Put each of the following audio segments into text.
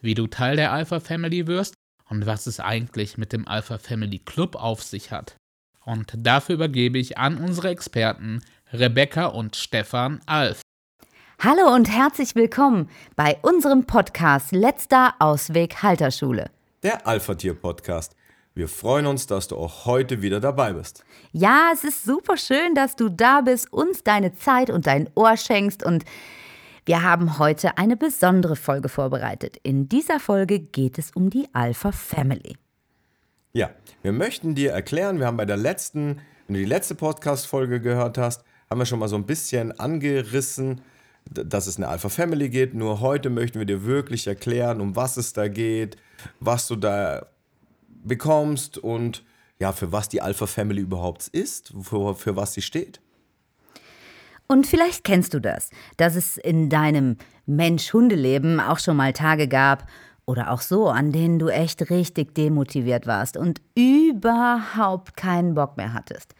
wie du Teil der Alpha Family wirst und was es eigentlich mit dem Alpha Family Club auf sich hat. Und dafür übergebe ich an unsere Experten Rebecca und Stefan Alf. Hallo und herzlich willkommen bei unserem Podcast Letzter Ausweg Halterschule. Der Alpha Tier Podcast. Wir freuen uns, dass du auch heute wieder dabei bist. Ja, es ist super schön, dass du da bist, uns deine Zeit und dein Ohr schenkst und wir haben heute eine besondere Folge vorbereitet. In dieser Folge geht es um die Alpha Family. Ja, wir möchten dir erklären, wir haben bei der letzten, wenn du die letzte Podcast-Folge gehört hast, haben wir schon mal so ein bisschen angerissen, dass es eine Alpha Family geht. Nur heute möchten wir dir wirklich erklären, um was es da geht, was du da bekommst und ja, für was die Alpha Family überhaupt ist, für, für was sie steht. Und vielleicht kennst du das, dass es in deinem Mensch-Hundeleben auch schon mal Tage gab oder auch so, an denen du echt richtig demotiviert warst und überhaupt keinen Bock mehr hattest.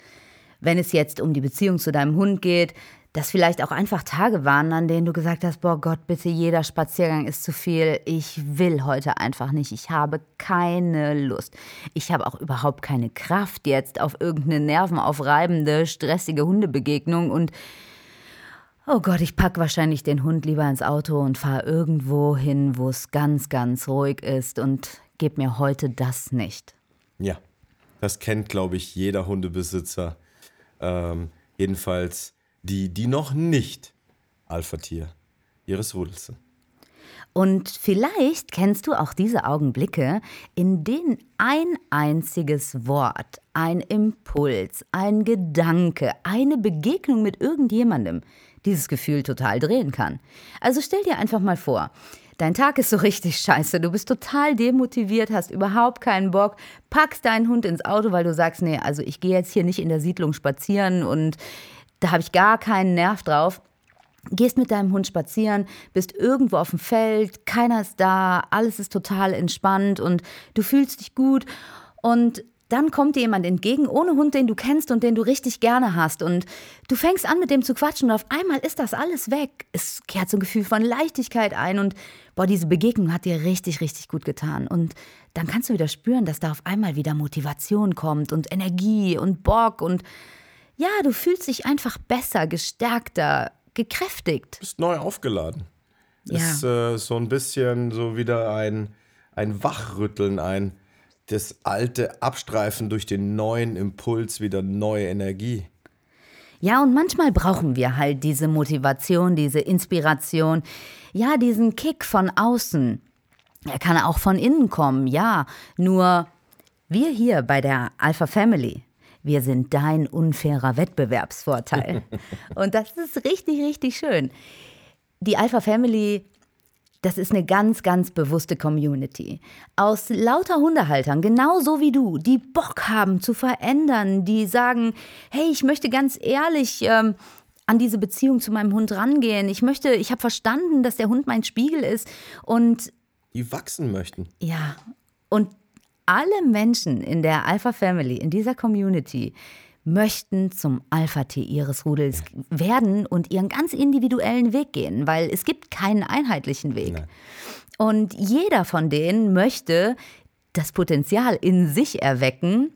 Wenn es jetzt um die Beziehung zu deinem Hund geht, dass vielleicht auch einfach Tage waren, an denen du gesagt hast, boah Gott, bitte jeder Spaziergang ist zu viel. Ich will heute einfach nicht. Ich habe keine Lust. Ich habe auch überhaupt keine Kraft jetzt auf irgendeine nervenaufreibende, stressige Hundebegegnung und Oh Gott, ich packe wahrscheinlich den Hund lieber ins Auto und fahre irgendwo hin, wo es ganz, ganz ruhig ist und gebe mir heute das nicht. Ja, das kennt, glaube ich, jeder Hundebesitzer. Ähm, jedenfalls die, die noch nicht Alpha-Tier ihres Rudels sind. Und vielleicht kennst du auch diese Augenblicke, in denen ein einziges Wort, ein Impuls, ein Gedanke, eine Begegnung mit irgendjemandem dieses Gefühl total drehen kann. Also stell dir einfach mal vor, dein Tag ist so richtig scheiße, du bist total demotiviert, hast überhaupt keinen Bock, packst deinen Hund ins Auto, weil du sagst, nee, also ich gehe jetzt hier nicht in der Siedlung spazieren und da habe ich gar keinen Nerv drauf. Gehst mit deinem Hund spazieren, bist irgendwo auf dem Feld, keiner ist da, alles ist total entspannt und du fühlst dich gut. Und dann kommt dir jemand entgegen, ohne Hund, den du kennst und den du richtig gerne hast. Und du fängst an, mit dem zu quatschen und auf einmal ist das alles weg. Es kehrt so ein Gefühl von Leichtigkeit ein und boah, diese Begegnung hat dir richtig, richtig gut getan. Und dann kannst du wieder spüren, dass da auf einmal wieder Motivation kommt und Energie und Bock und ja, du fühlst dich einfach besser, gestärkter, gekräftigt. Du bist neu aufgeladen. Ja. Ist äh, so ein bisschen so wieder ein, ein Wachrütteln, ein das alte Abstreifen durch den neuen Impuls, wieder neue Energie. Ja, und manchmal brauchen wir halt diese Motivation, diese Inspiration, ja, diesen Kick von außen. Er kann auch von innen kommen, ja. Nur wir hier bei der Alpha Family, wir sind dein unfairer Wettbewerbsvorteil. Und das ist richtig, richtig schön. Die Alpha Family, das ist eine ganz, ganz bewusste Community. Aus lauter Hundehaltern, genauso wie du, die Bock haben zu verändern, die sagen, hey, ich möchte ganz ehrlich ähm, an diese Beziehung zu meinem Hund rangehen. Ich möchte, ich habe verstanden, dass der Hund mein Spiegel ist und Die wachsen möchten. ja, und alle Menschen in der Alpha Family, in dieser Community, möchten zum Alpha-Tier ihres Rudels werden und ihren ganz individuellen Weg gehen, weil es gibt keinen einheitlichen Weg. Nein. Und jeder von denen möchte das Potenzial in sich erwecken,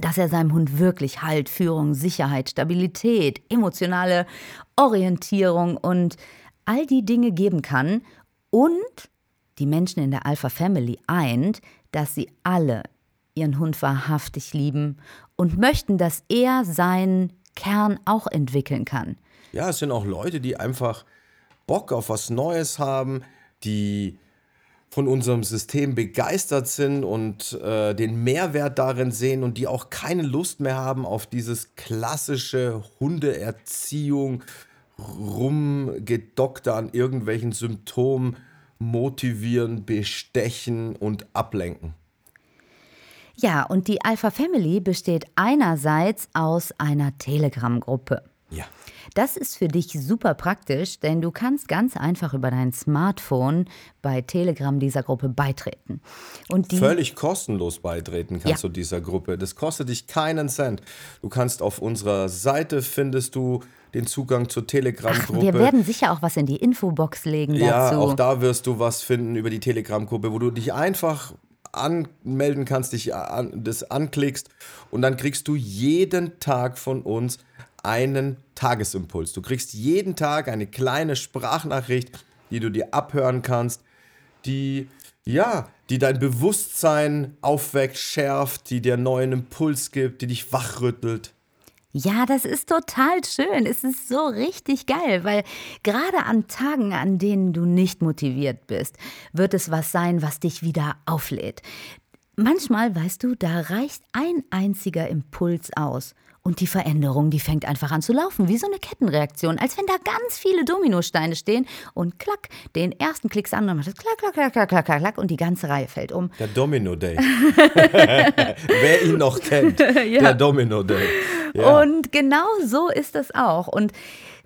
dass er seinem Hund wirklich Halt, Führung, Sicherheit, Stabilität, emotionale Orientierung und all die Dinge geben kann und die Menschen in der Alpha Family eint, dass sie alle ihren Hund wahrhaftig lieben und möchten, dass er seinen Kern auch entwickeln kann. Ja, es sind auch Leute, die einfach Bock auf was Neues haben, die von unserem System begeistert sind und äh, den Mehrwert darin sehen und die auch keine Lust mehr haben auf dieses klassische Hundeerziehung, rumgedockte an irgendwelchen Symptomen, motivieren, bestechen und ablenken. Ja, und die Alpha Family besteht einerseits aus einer Telegram-Gruppe. Ja. Das ist für dich super praktisch, denn du kannst ganz einfach über dein Smartphone bei Telegram dieser Gruppe beitreten. Und Völlig kostenlos beitreten kannst Ja. du dieser Gruppe. Das kostet dich keinen Cent. Du kannst auf unserer Seite findest du den Zugang zur Telegram-Gruppe. wir werden sicher auch was in die Infobox legen Ja, dazu. auch da wirst du was finden über die Telegram-Gruppe, wo du dich einfach anmelden kannst, dich an, das anklickst und dann kriegst du jeden Tag von uns einen Tagesimpuls. Du kriegst jeden Tag eine kleine Sprachnachricht, die du dir abhören kannst, die ja, die dein Bewusstsein aufweckt, schärft, die dir neuen Impuls gibt, die dich wachrüttelt. Ja, das ist total schön. Es ist so richtig geil, weil gerade an Tagen, an denen du nicht motiviert bist, wird es was sein, was dich wieder auflädt. Manchmal, weißt du, da reicht ein einziger Impuls aus. Und die Veränderung, die fängt einfach an zu laufen, wie so eine Kettenreaktion, als wenn da ganz viele Dominosteine stehen und klack, den ersten klickst an und macht es klack, klack, klack, klack, klack, klack, klack und die ganze Reihe fällt um. Der Domino Day. Wer ihn noch kennt, der Domino Day. Ja. Und genau so ist es auch. Und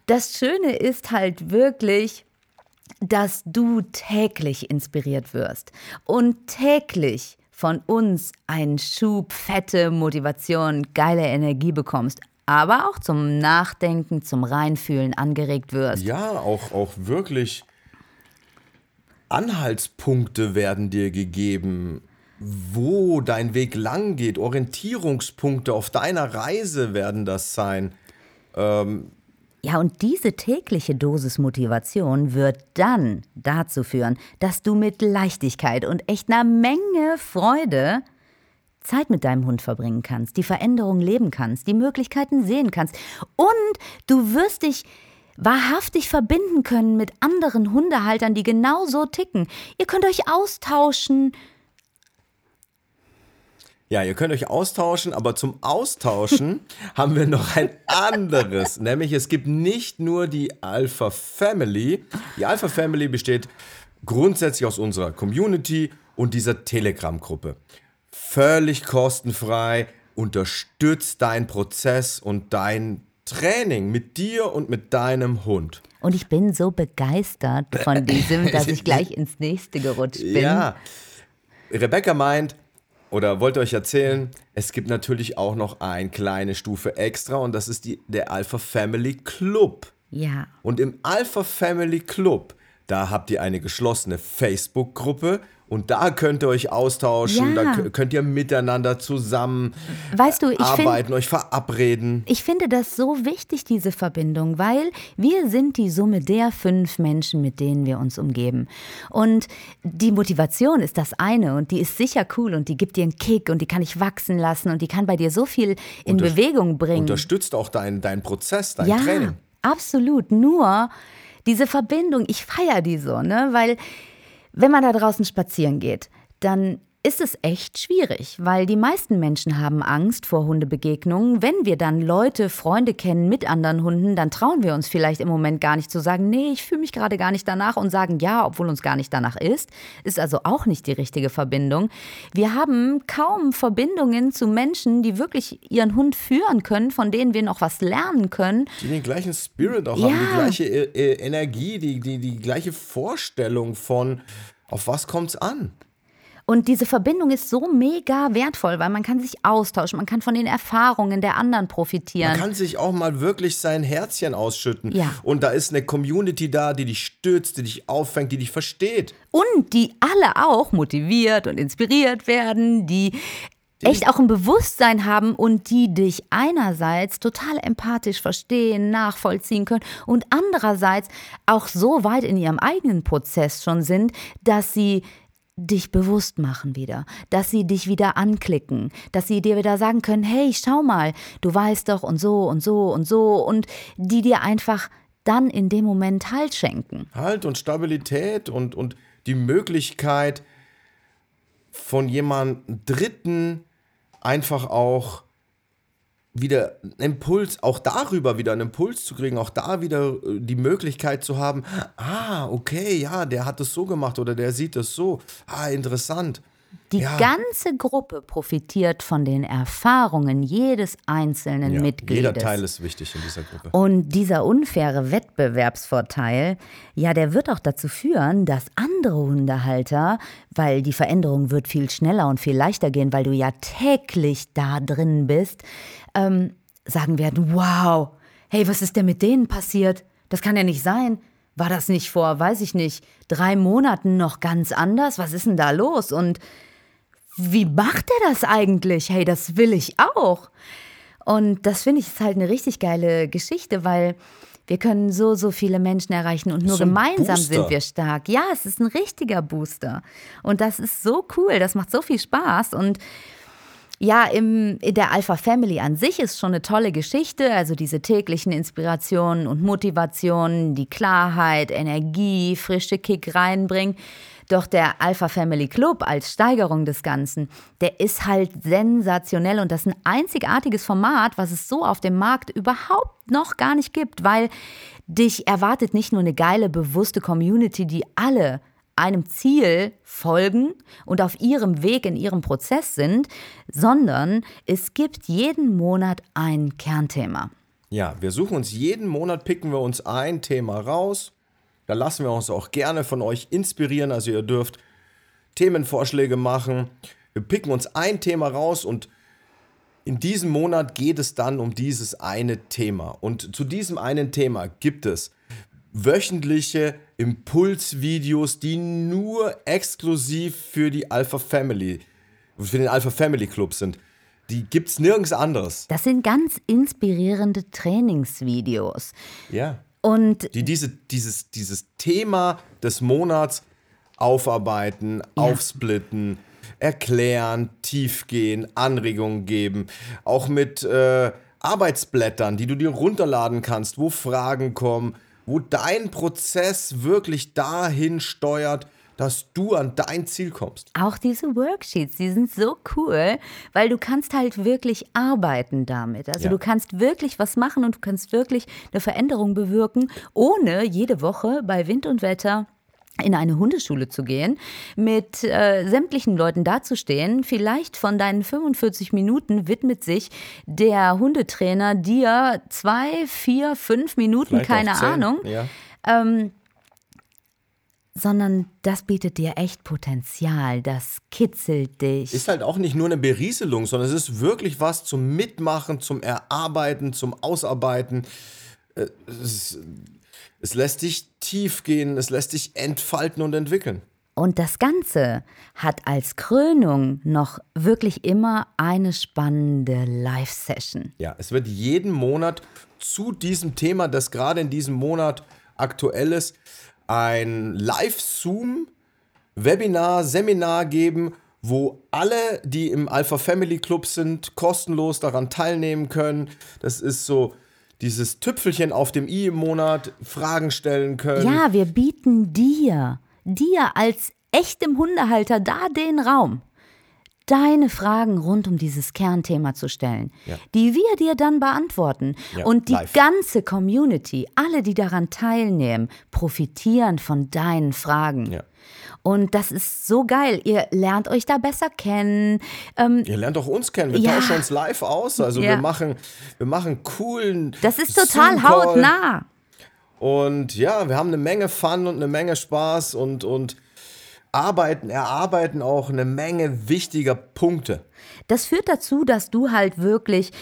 das Schöne ist halt wirklich, dass du täglich inspiriert wirst und täglich von uns einen Schub, fette Motivation, geile Energie bekommst, aber auch zum Nachdenken, zum Reinfühlen angeregt wirst. Ja, auch, auch wirklich Anhaltspunkte werden dir gegeben, wo dein Weg lang geht. Orientierungspunkte auf deiner Reise werden das sein. Ja, und diese tägliche Dosis Motivation wird dann dazu führen, dass du mit Leichtigkeit und echt einer Menge Freude Zeit mit deinem Hund verbringen kannst, die Veränderung leben kannst, die Möglichkeiten sehen kannst und du wirst dich wahrhaftig verbinden können mit anderen Hundehaltern, die genauso ticken. Ihr könnt euch austauschen. Ja, ihr könnt euch austauschen, aber zum Austauschen haben wir noch ein anderes. Nämlich es gibt nicht nur die Alpha Family. Die Alpha Family besteht grundsätzlich aus unserer Community und dieser Telegram-Gruppe. Völlig kostenfrei, unterstützt deinen Prozess und dein Training mit dir und mit deinem Hund. Und ich bin so begeistert von diesem, dass ich gleich ins nächste gerutscht bin. Ja. Rebecca meint, oder wollte euch erzählen, es gibt natürlich auch noch eine kleine Stufe extra und das ist die, der Alpha Family Club. Ja. Und im Alpha Family Club, da habt ihr eine geschlossene Facebook-Gruppe und da könnt ihr euch austauschen, Ja. da kö- könnt ihr miteinander zusammen Weißt du, ich finde. arbeiten, euch verabreden. Ich finde das so wichtig, diese Verbindung, weil wir sind die Summe der fünf Menschen, mit denen wir uns umgeben. Und die Motivation ist das eine und die ist sicher cool und die gibt dir einen Kick und die kann ich wachsen lassen und die kann bei dir so viel in Unter- Bewegung bringen. Unterstützt auch deinen dein Prozess, dein ja, Training. absolut. Nur diese Verbindung, ich feiere die so, ne? Weil wenn man da draußen spazieren geht, dann ist es echt schwierig, weil die meisten Menschen haben Angst vor Hundebegegnungen. Wenn wir dann Leute, Freunde kennen mit anderen Hunden, dann trauen wir uns vielleicht im Moment gar nicht zu sagen, nee, ich fühle mich gerade gar nicht danach und sagen ja, obwohl uns gar nicht danach ist. Ist also auch nicht die richtige Verbindung. Wir haben kaum Verbindungen zu Menschen, die wirklich ihren Hund führen können, von denen wir noch was lernen können. Die den gleichen Spirit auch Ja. haben, die gleiche äh, äh, Energie, die, die, die gleiche Vorstellung von, auf was kommt's an? Und diese Verbindung ist so mega wertvoll, weil man kann sich austauschen, man kann von den Erfahrungen der anderen profitieren. Man kann sich auch mal wirklich sein Herzchen ausschütten. Ja. Und da ist eine Community da, die dich stützt, die dich auffängt, die dich versteht. Und die alle auch motiviert und inspiriert werden, die echt auch ein Bewusstsein haben und die dich einerseits total empathisch verstehen, nachvollziehen können und andererseits auch so weit in ihrem eigenen Prozess schon sind, dass sie dich bewusst machen wieder, dass sie dich wieder anklicken, dass sie dir wieder sagen können, hey, schau mal, du weißt doch und so und so und so und die dir einfach dann in dem Moment Halt schenken. Halt und Stabilität und, und die Möglichkeit von jemandem Dritten einfach auch wieder einen Impuls, auch darüber wieder einen Impuls zu kriegen, auch da wieder äh, die Möglichkeit zu haben, ah, okay, ja, der hat es so gemacht oder der sieht es so, ah, interessant. Die ja. ganze Gruppe profitiert von den Erfahrungen jedes einzelnen Ja, Mitgliedes. jeder Teil ist wichtig in dieser Gruppe. Und dieser unfaire Wettbewerbsvorteil, ja, der wird auch dazu führen, dass andere Hundehalter, weil die Veränderung wird viel schneller und viel leichter gehen, weil du ja täglich da drin bist, ähm, sagen werden, wow, hey, was ist denn mit denen passiert? Das kann ja nicht sein. War das nicht vor, weiß ich nicht, drei Monaten noch ganz anders? Was ist denn da los? Und wie macht er das eigentlich? Hey, das will ich auch. Und das finde ich ist halt eine richtig geile Geschichte, weil wir können so, so viele Menschen erreichen und nur so gemeinsam Booster. sind wir stark. Ja, es ist ein richtiger Booster. Und das ist so cool, das macht so viel Spaß. Und ja, im, der Alpha Family an sich ist schon eine tolle Geschichte. Also diese täglichen Inspirationen und Motivationen, die Klarheit, Energie, frische Kick reinbringen. Doch der Alpha Family Club als Steigerung des Ganzen, der ist halt sensationell und das ist ein einzigartiges Format, was es so auf dem Markt überhaupt noch gar nicht gibt, weil dich erwartet nicht nur eine geile, bewusste Community, die alle einem Ziel folgen und auf ihrem Weg in ihrem Prozess sind, sondern es gibt jeden Monat ein Kernthema. Ja, wir suchen uns jeden Monat, picken wir uns ein Thema raus. Da lassen wir uns auch gerne von euch inspirieren. Also ihr dürft Themenvorschläge machen. Wir picken uns ein Thema raus und in diesem Monat geht es dann um dieses eine Thema. Und zu diesem einen Thema gibt es wöchentliche Impulsvideos, die nur exklusiv für die Alpha Family, für den Alpha Family Club sind. Die gibt es nirgends anderes. Das sind ganz inspirierende Trainingsvideos. Ja. Und die diese, dieses, dieses Thema des Monats aufarbeiten, aufsplitten, erklären, tiefgehen, Anregungen geben. Auch mit äh, Arbeitsblättern, die du dir runterladen kannst, wo Fragen kommen, wo dein Prozess wirklich dahin steuert, dass du an dein Ziel kommst. auch diese Worksheets, die sind so cool, weil du kannst halt wirklich arbeiten damit. Also Ja. du kannst wirklich was machen und du kannst wirklich eine Veränderung bewirken, ohne jede Woche bei Wind und Wetter in eine Hundeschule zu gehen, mit äh, sämtlichen Leuten dazustehen. Vielleicht von deinen 45 Minuten widmet sich der Hundetrainer dir zwei, vier, fünf Minuten, Vielleicht keine Ahnung Ja. sondern das bietet dir echt Potenzial, das kitzelt dich. Ist halt auch nicht nur eine Berieselung, sondern es ist wirklich was zum Mitmachen, zum Erarbeiten, zum Ausarbeiten. Äh, Es, es lässt dich tief gehen, es lässt dich entfalten und entwickeln. Und das Ganze hat als Krönung noch wirklich immer eine spannende Live-Session. Ja, es wird jeden Monat zu diesem Thema, das gerade in diesem Monat aktuell ist, ein Live-Zoom-Webinar, Seminar geben, wo alle, die im Alpha Family Club sind, kostenlos daran teilnehmen können. Das ist so dieses Tüpfelchen auf dem i im Monat, Fragen stellen können. Ja, wir bieten dir, dir als echtem Hundehalter da den Raum, deine Fragen rund um dieses Kernthema zu stellen, Ja. die wir dir dann beantworten. Ja, Und die live. ganze Community, alle, die daran teilnehmen, profitieren von deinen Fragen. Ja. Und das ist so geil. Ihr lernt euch da besser kennen. Ähm, Ihr lernt auch uns kennen. Wir Ja. tauschen uns live aus. Also Ja. wir machen, wir machen coolen. das ist total hautnah. Und ja, wir haben eine Menge Fun und eine Menge Spaß und, und arbeiten, erarbeiten auch eine Menge wichtiger Punkte. Das führt dazu, dass du halt wirklich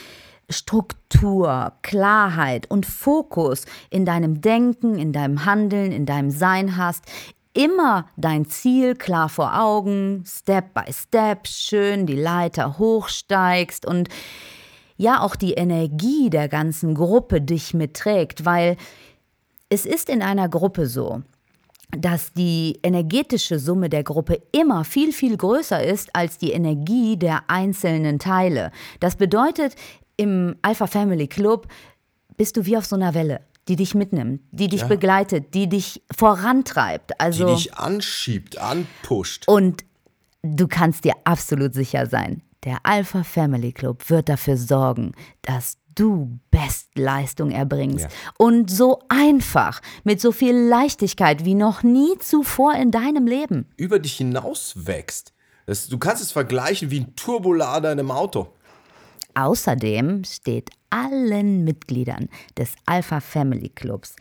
Struktur, Klarheit und Fokus in deinem Denken, in deinem Handeln, in deinem Sein hast. Immer dein Ziel klar vor Augen, Step by Step, schön die Leiter hochsteigst und ja auch die Energie der ganzen Gruppe dich mitträgt, weil es ist in einer Gruppe so, dass die energetische Summe der Gruppe immer viel, viel größer ist als die Energie der einzelnen Teile. Das bedeutet, im Alpha Family Club bist du wie auf so einer Welle, die dich mitnimmt, die dich Ja. begleitet, die dich vorantreibt. Die Also dich anschiebt, anpusht. und du kannst dir absolut sicher sein, Der Alpha Family Club wird dafür sorgen, dass du Bestleistung erbringst Ja. und so einfach, mit so viel Leichtigkeit wie noch nie zuvor in deinem Leben. Über dich hinaus wächst. Das, du kannst es vergleichen wie ein Turbolader in einem Auto. Außerdem steht allen Mitgliedern des Alpha Family Clubs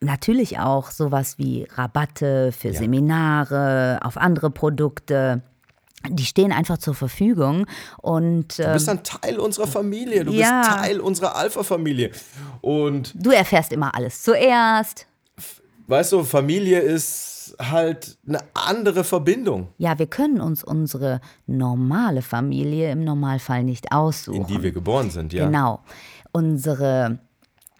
natürlich auch sowas wie Rabatte für Ja. Seminare, auf andere Produkte. Die stehen einfach zur Verfügung und Du äh, bist ein Teil unserer Familie. Du ja. bist Teil unserer Alpha-Familie. Und du erfährst immer alles zuerst. weißt du, Familie ist halt eine andere Verbindung, Ja, wir können uns unsere normale Familie im Normalfall nicht aussuchen. in die wir geboren sind. Ja. Genau. Unsere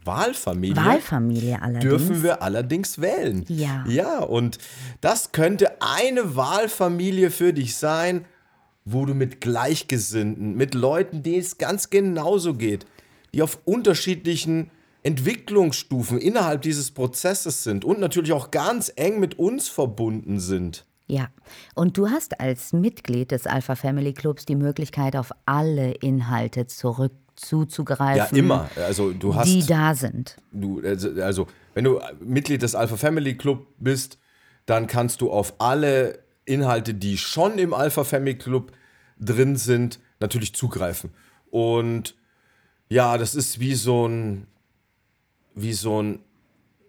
Wahlfamilie. Wahlfamilie allerdings. dürfen wir allerdings wählen. Ja. Ja, und das könnte eine Wahlfamilie für dich sein, wo du mit Gleichgesinnten, mit Leuten, denen es ganz genauso geht, die auf unterschiedlichen Entwicklungsstufen innerhalb dieses Prozesses sind und natürlich auch ganz eng mit uns verbunden sind. Ja, und du hast als Mitglied des Alpha Family Clubs die Möglichkeit, auf alle Inhalte zurück zuzugreifen. Ja, immer. Also du hast Die da sind. du, also, also wenn du Mitglied des Alpha Family Club bist, dann kannst du auf alle Inhalte, die schon im Alpha Family Club drin sind, natürlich zugreifen. Und ja, das ist wie so ein, wie so ein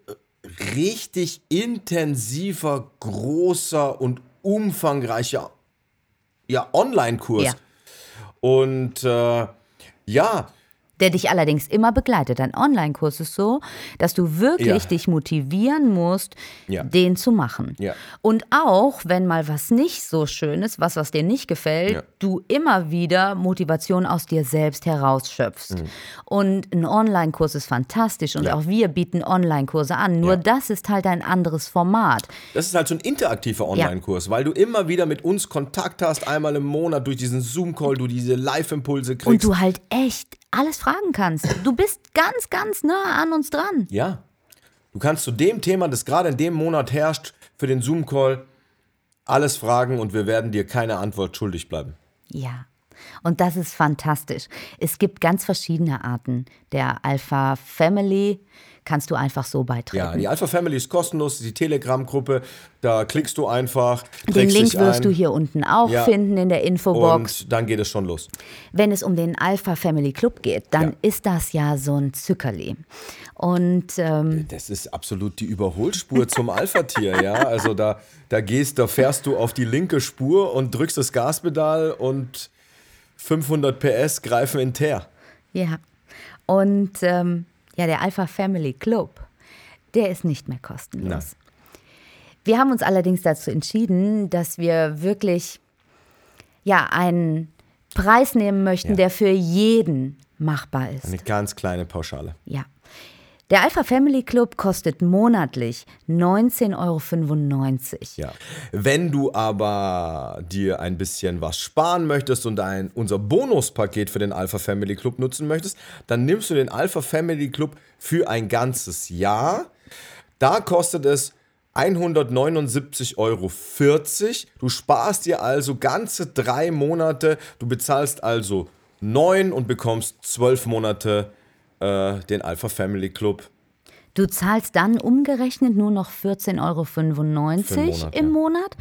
äh, richtig intensiver, großer und umfangreicher ja, Online-Kurs. Ja. Und äh, ja, Der dich allerdings immer begleitet. Ein Online-Kurs ist so, dass du wirklich Ja. dich motivieren musst, Ja. den zu machen. Ja. Und auch, wenn mal was nicht so schön ist, was, was dir nicht gefällt, du immer wieder Motivation aus dir selbst herausschöpfst. Mhm. Und ein Online-Kurs ist fantastisch und auch wir bieten Online-Kurse an. Nur das ist halt ein anderes Format. Das ist halt so ein interaktiver Online-Kurs, weil du immer wieder mit uns Kontakt hast, einmal im Monat durch diesen Zoom-Call, du diese Live-Impulse kriegst. Und du halt echt alles fragen kannst. Du bist ganz, ganz nah an uns dran. ja. Du kannst zu dem Thema, das gerade in dem Monat herrscht, für den Zoom-Call alles fragen und wir werden dir keine Antwort schuldig bleiben. Ja. Und das ist fantastisch. Es gibt ganz verschiedene Arten. Der Alpha Family kannst du einfach so beitreten. Ja, die Alpha Family ist kostenlos, die Telegram-Gruppe, da klickst du einfach, Den Link wirst ein du hier unten auch Ja. finden in der Infobox. und dann geht es schon los. Wenn es um den Alpha Family Club geht, dann Ja. ist das ja so ein Zückerli. Und ähm, Das ist absolut die Überholspur zum Alpha-Tier, ja. Also da, da gehst, da fährst du auf die linke Spur und drückst das Gaspedal und 500 PS greifen in Teer. ja. Und ähm, ja, der Alpha Family Club, der ist nicht mehr kostenlos. Nein. Wir haben uns allerdings dazu entschieden, dass wir wirklich ja einen Preis nehmen möchten, Ja. der für jeden machbar ist. Eine ganz kleine Pauschale. Ja. Der Alpha Family Club kostet monatlich 19,95 Euro. Ja. Wenn du aber dir ein bisschen was sparen möchtest und ein, unser Bonuspaket für den Alpha Family Club nutzen möchtest, dann nimmst du den Alpha Family Club für ein ganzes Jahr. Da kostet es 179,40 Euro. Du sparst dir also ganze drei Monate. Du bezahlst also neun und bekommst zwölf Monate äh, den Alpha Family Club. Du zahlst dann umgerechnet nur noch 14,95 Euro Monat, im ja. Monat.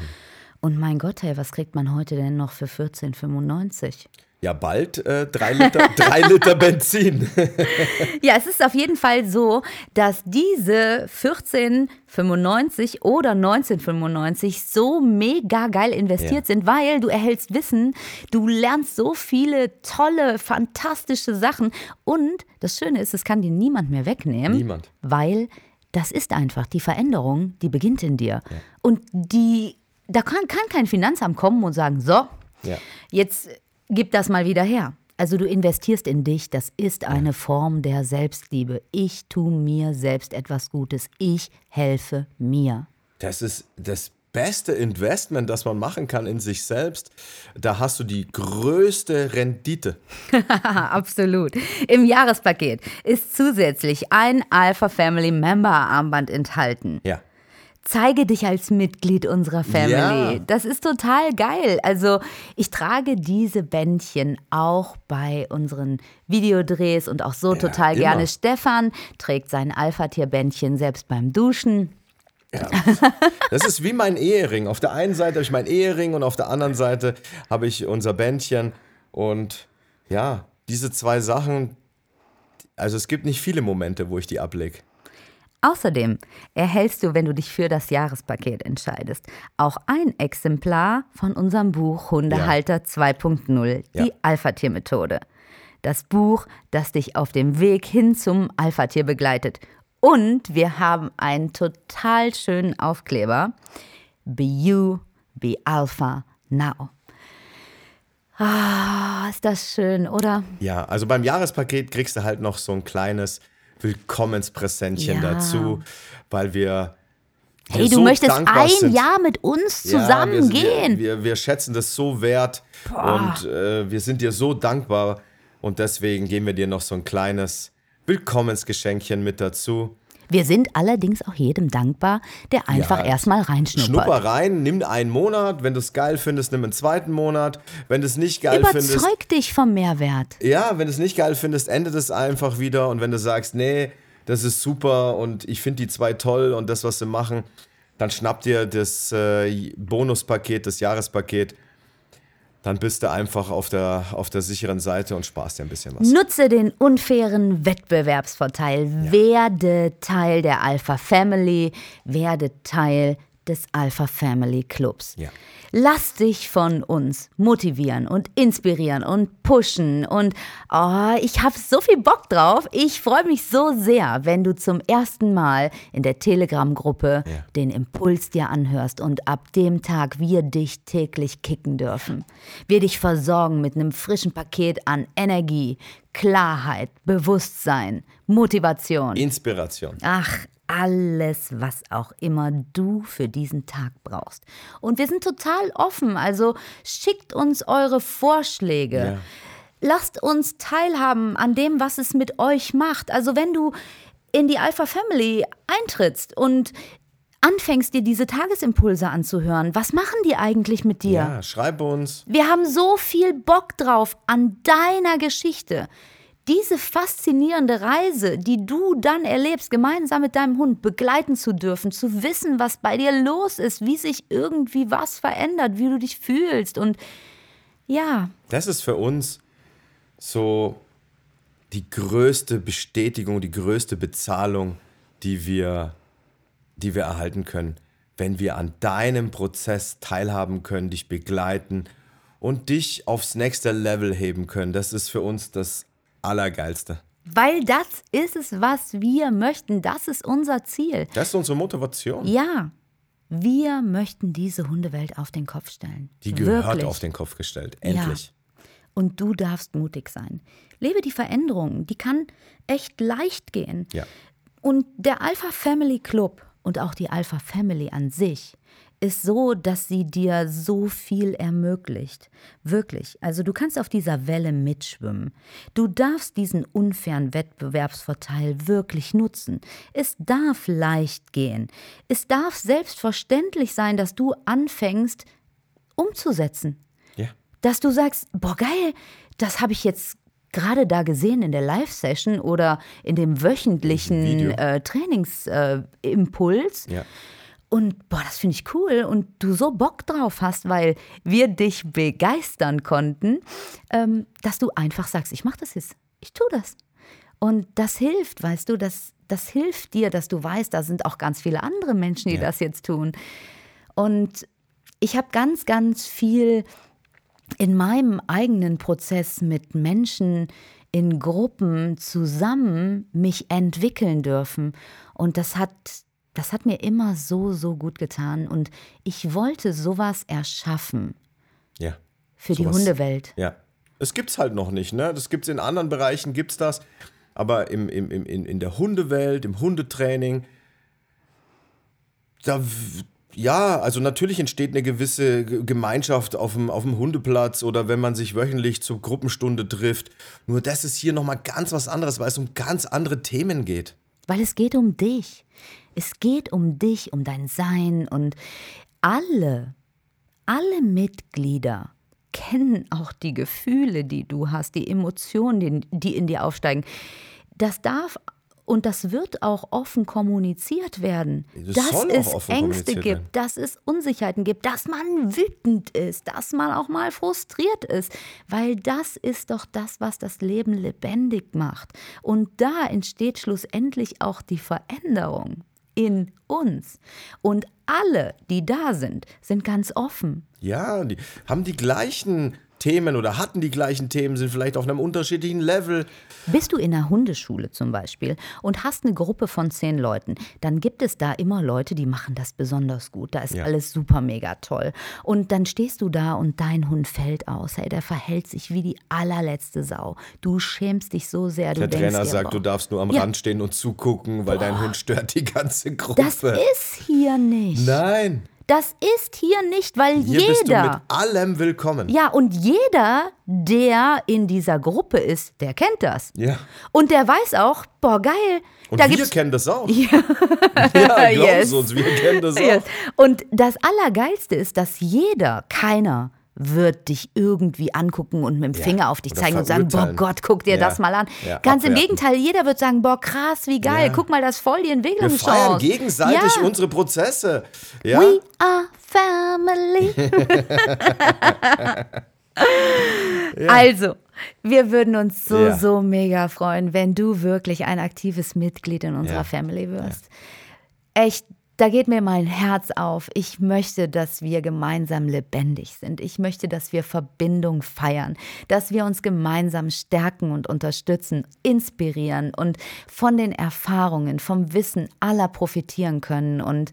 Und mein Gott, hey, was kriegt man heute denn noch für 14,95? Ja, bald äh, drei, Liter, drei Liter Benzin. Ja, es ist auf jeden Fall so, dass diese 14,95 oder 19,95 so mega geil investiert Ja. sind, weil du erhältst Wissen, du lernst so viele tolle, fantastische Sachen und das Schöne ist, es kann dir niemand mehr wegnehmen, Niemand. weil das ist einfach die Veränderung, die beginnt in dir und die da kann, kann kein Finanzamt kommen und sagen, so, Ja. jetzt gib das mal wieder her. Also du investierst in dich, das ist eine Form der Selbstliebe. Ich tue mir selbst etwas Gutes, ich helfe mir. Das ist das beste Investment, das man machen kann in sich selbst. Da hast du die größte Rendite. Absolut. Im Jahrespaket ist zusätzlich ein Alpha Family Member Armband enthalten. Ja. Zeige dich als Mitglied unserer Family. Ja. Das ist total geil. Also ich trage diese Bändchen auch bei unseren Videodrehs und auch so total immer. gerne. Stefan trägt sein Alpha-Tier-Bändchen selbst beim Duschen. Das ist wie mein Ehering. Auf der einen Seite habe ich mein Ehering und auf der anderen Seite habe ich unser Bändchen. Und ja, diese zwei Sachen, also es gibt nicht viele Momente, wo ich die ablege. Außerdem erhältst du, wenn du dich für das Jahrespaket entscheidest, auch ein Exemplar von unserem Buch Hundehalter 2.0, die Ja. Alpha-Tier-Methode. Das Buch, das dich auf dem Weg hin zum Alpha-Tier begleitet. Und wir haben einen total schönen Aufkleber. Be you, be Alpha now. Ah, ist das schön, oder? Ja, also beim Jahrespaket kriegst du halt noch so ein kleines Willkommenspräsentchen Ja. dazu, weil wir. Hey, du so möchtest ein sind. Jahr mit uns Ja, zusammen wir, gehen. Wir, wir, wir schätzen das so wert und äh, wir sind dir so dankbar und deswegen geben wir dir noch so ein kleines Willkommensgeschenkchen mit dazu. Wir sind allerdings auch jedem dankbar, der einfach Ja, erstmal reinschnuppert. Schnupper rein, nimm einen Monat. Wenn du es geil findest, nimm einen zweiten Monat. Wenn du es nicht geil findest, Überzeug dich vom Mehrwert. ja, wenn du es nicht geil findest, endet es einfach wieder. Und wenn du sagst, nee, das ist super und ich finde die zwei toll und das, was sie machen, dann schnapp dir das äh, Bonuspaket, das Jahrespaket. Dann bist du einfach auf der, auf der sicheren Seite und sparst dir ein bisschen was. Nutze den unfairen Wettbewerbsvorteil. Werde Teil der Alpha Family. Werde Teil des Alpha Family Clubs. Ja. Lass dich von uns motivieren und inspirieren und pushen. Und oh, ich habe so viel Bock drauf. Ich freue mich so sehr, wenn du zum ersten Mal in der Telegram-Gruppe Ja. den Impuls dir anhörst und ab dem Tag wir dich täglich kicken dürfen. Wir dich versorgen mit einem frischen Paket an Energie, Klarheit, Bewusstsein, Motivation. Inspiration. Ach, alles, was auch immer du für diesen Tag brauchst. Und wir sind total offen, also schickt uns eure Vorschläge. Ja. Lasst uns teilhaben an dem, was es mit euch macht. Also wenn du in die Alpha Family eintrittst und anfängst, dir diese Tagesimpulse anzuhören, was machen die eigentlich mit dir? Ja, schreib uns. Wir haben so viel Bock drauf an deiner Geschichte. Diese faszinierende Reise, die du dann erlebst, gemeinsam mit deinem Hund begleiten zu dürfen, zu wissen, was bei dir los ist, wie sich irgendwie was verändert, wie du dich fühlst und ja, Das ist für uns so die größte Bestätigung, die größte Bezahlung, die wir, die wir erhalten können, wenn wir an deinem Prozess teilhaben können, dich begleiten und dich aufs nächste Level heben können. Das ist für uns das Allergeilste. weil das ist es, was wir möchten. Das ist unser Ziel. Das ist unsere Motivation. Ja, wir möchten diese Hundewelt auf den Kopf stellen. Die gehört Wirklich. auf den Kopf gestellt. Endlich. Und du darfst mutig sein. Lebe die Veränderung, die kann echt leicht gehen. Ja. Und der Alpha Family Club und auch die Alpha Family an sich ist so, dass sie dir so viel ermöglicht. Wirklich. Also du kannst auf dieser Welle mitschwimmen. Du darfst diesen unfairen Wettbewerbsvorteil wirklich nutzen. Es darf leicht gehen. Es darf selbstverständlich sein, dass du anfängst umzusetzen Ja. dass du sagst, boah geil, das habe ich jetzt gerade da gesehen in der Live-Session oder in dem wöchentlichen äh, Trainingsimpuls. Äh. Ja. Und boah, das finde ich cool und du so Bock drauf hast, weil wir dich begeistern konnten, ähm, dass du einfach sagst, ich mache das jetzt, ich tue das. Und das hilft, weißt du, das, das hilft dir, dass du weißt, da sind auch ganz viele andere Menschen, die Ja. das jetzt tun. Und ich habe ganz, ganz viel in meinem eigenen Prozess mit Menschen in Gruppen zusammen mich entwickeln dürfen. Und das hat, das hat mir immer so, so gut getan. Und ich wollte sowas erschaffen Ja. für die Sowas- Hundewelt. Ja. Es gibt's halt noch nicht, ne? Das gibt's in anderen Bereichen, gibt's das. Aber im, im, im, in, der Hundewelt, im Hundetraining, da, ja, also natürlich entsteht eine gewisse Gemeinschaft auf dem, auf dem Hundeplatz oder wenn man sich wöchentlich zur Gruppenstunde trifft. Nur das ist hier nochmal ganz was anderes, weil es um ganz andere Themen geht. weil es geht um dich. Es geht um dich, um dein Sein und alle, alle Mitglieder kennen auch die Gefühle, die du hast, die Emotionen, die, in dir aufsteigen. Das darf und das wird auch offen kommuniziert werden, Das dass es Ängste gibt, werden. dass es Unsicherheiten gibt, dass man wütend ist, dass man auch mal frustriert ist, weil das ist doch das, was das Leben lebendig macht. Und da entsteht schlussendlich auch die Veränderung in uns. Und alle, die da sind, sind ganz offen. Ja, die haben die gleichen Themen oder hatten die gleichen Themen, sind vielleicht auf einem unterschiedlichen Level. Bist du in einer Hundeschule zum Beispiel und hast eine Gruppe von zehn Leuten, dann gibt es da immer Leute, die machen das besonders gut. Da ist Ja. alles super mega toll. Und dann stehst du da und dein Hund fällt aus. Hey, der verhält sich wie die allerletzte Sau. Du schämst dich so sehr. Du Der Trainer sagt, boah, du darfst nur am Ja. Rand stehen und zugucken, weil dein Hund stört die ganze Gruppe. Das ist hier nicht. Nein, Das ist hier nicht, weil hier bist du jeder. mit allem willkommen. Ja, und jeder, der in dieser Gruppe ist, der kennt das. Ja. Und der weiß auch, boah, geil. Und da wir gibt's kennen das auch. Ja, ja Yes. es uns, wir kennen das auch. Yes. Und das Allergeilste ist, dass jeder, keiner wird dich irgendwie angucken und mit dem Ja. Finger auf dich zeigen und sagen, boah. Gott, guck dir Ja. das mal an. Ja, Ganz im abwerten. Gegenteil, jeder wird sagen, boah krass, wie geil, guck mal, das voll die Wir Entwicklungschance. feiern gegenseitig unsere Prozesse. Ja? We are family. Also, wir würden uns so, so mega freuen, wenn du wirklich ein aktives Mitglied in unserer. Family wirst. Echt, da geht mir mein Herz auf. Ich möchte, dass wir gemeinsam lebendig sind. Ich möchte, dass wir Verbindung feiern, dass wir uns gemeinsam stärken und unterstützen, inspirieren und von den Erfahrungen, vom Wissen aller profitieren können. Und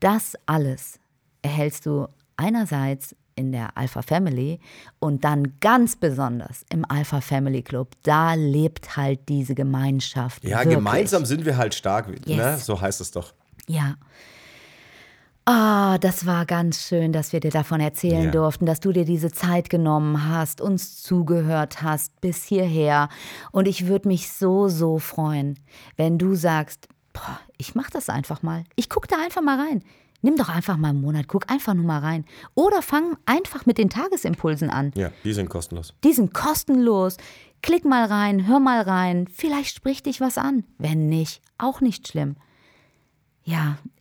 das alles erhältst du einerseits in der Alpha Family und dann ganz besonders im Alpha Family Club. Da lebt halt diese Gemeinschaft. Ja, wirklich. gemeinsam sind wir halt stark. Ne? Yes. So heißt es doch. Ja. Ah, das war ganz schön, dass wir dir davon erzählen Ja. durften, dass du dir diese Zeit genommen hast, uns zugehört hast bis hierher. Und ich würde mich so, so freuen, wenn du sagst, boah, ich mach das einfach mal. Ich guck da einfach mal rein. Nimm doch einfach mal einen Monat, guck einfach nur mal rein. Oder fang einfach mit den Tagesimpulsen an. Ja, die sind kostenlos. Die sind kostenlos. Klick mal rein, hör mal rein. Vielleicht spricht dich was an. Wenn nicht, auch nicht schlimm.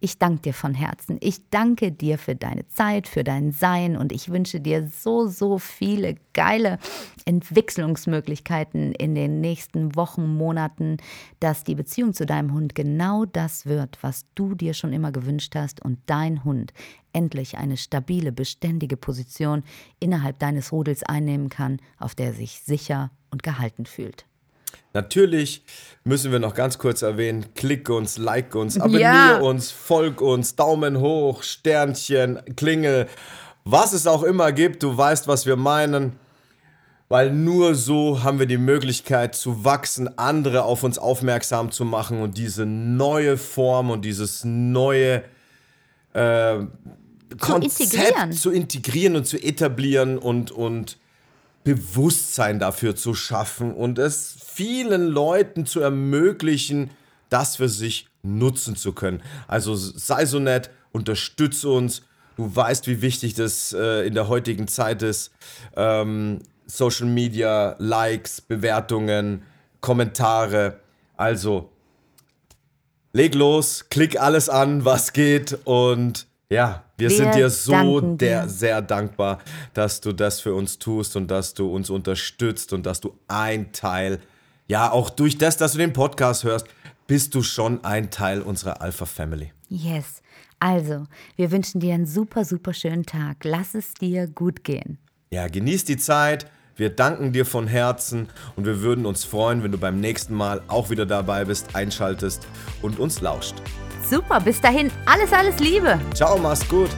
Ich danke dir von Herzen. Ich danke dir für deine Zeit, für dein Sein und ich wünsche dir so, so viele geile Entwicklungsmöglichkeiten in den nächsten Wochen, Monaten, dass die Beziehung zu deinem Hund genau das wird, was du dir schon immer gewünscht hast und dein Hund endlich eine stabile, beständige Position innerhalb deines Rudels einnehmen kann, auf der er sich sicher und gehalten fühlt. Natürlich müssen wir noch ganz kurz erwähnen, klick uns, like uns, abonniere Ja. uns, folg uns, Daumen hoch, Sternchen, Klingel, was es auch immer gibt, du weißt, was wir meinen. Weil nur so haben wir die Möglichkeit zu wachsen, andere auf uns aufmerksam zu machen und diese neue Form und dieses neue äh, Konzept integrieren. zu integrieren und zu etablieren und, und Bewusstsein dafür zu schaffen und es vielen Leuten zu ermöglichen, das für sich nutzen zu können. Also sei so nett, unterstütze uns. Du weißt, wie wichtig das äh, in der heutigen Zeit ist. Ähm, Social Media, Likes, Bewertungen, Kommentare. Also leg los, klick alles an, was geht und ja, wir, Wir sind dir so der, dir. sehr dankbar, dass du das für uns tust und dass du uns unterstützt und dass du ein Teil, ja, auch durch das, dass du den Podcast hörst, bist du schon ein Teil unserer Alpha Family. Yes. Also, wir wünschen dir einen super, super schönen Tag. Lass es dir gut gehen. Ja, genieß die Zeit. Wir danken dir von Herzen und wir würden uns freuen, wenn du beim nächsten Mal auch wieder dabei bist, einschaltest und uns lauscht. Super, bis dahin alles, alles Liebe. Ciao, mach's gut.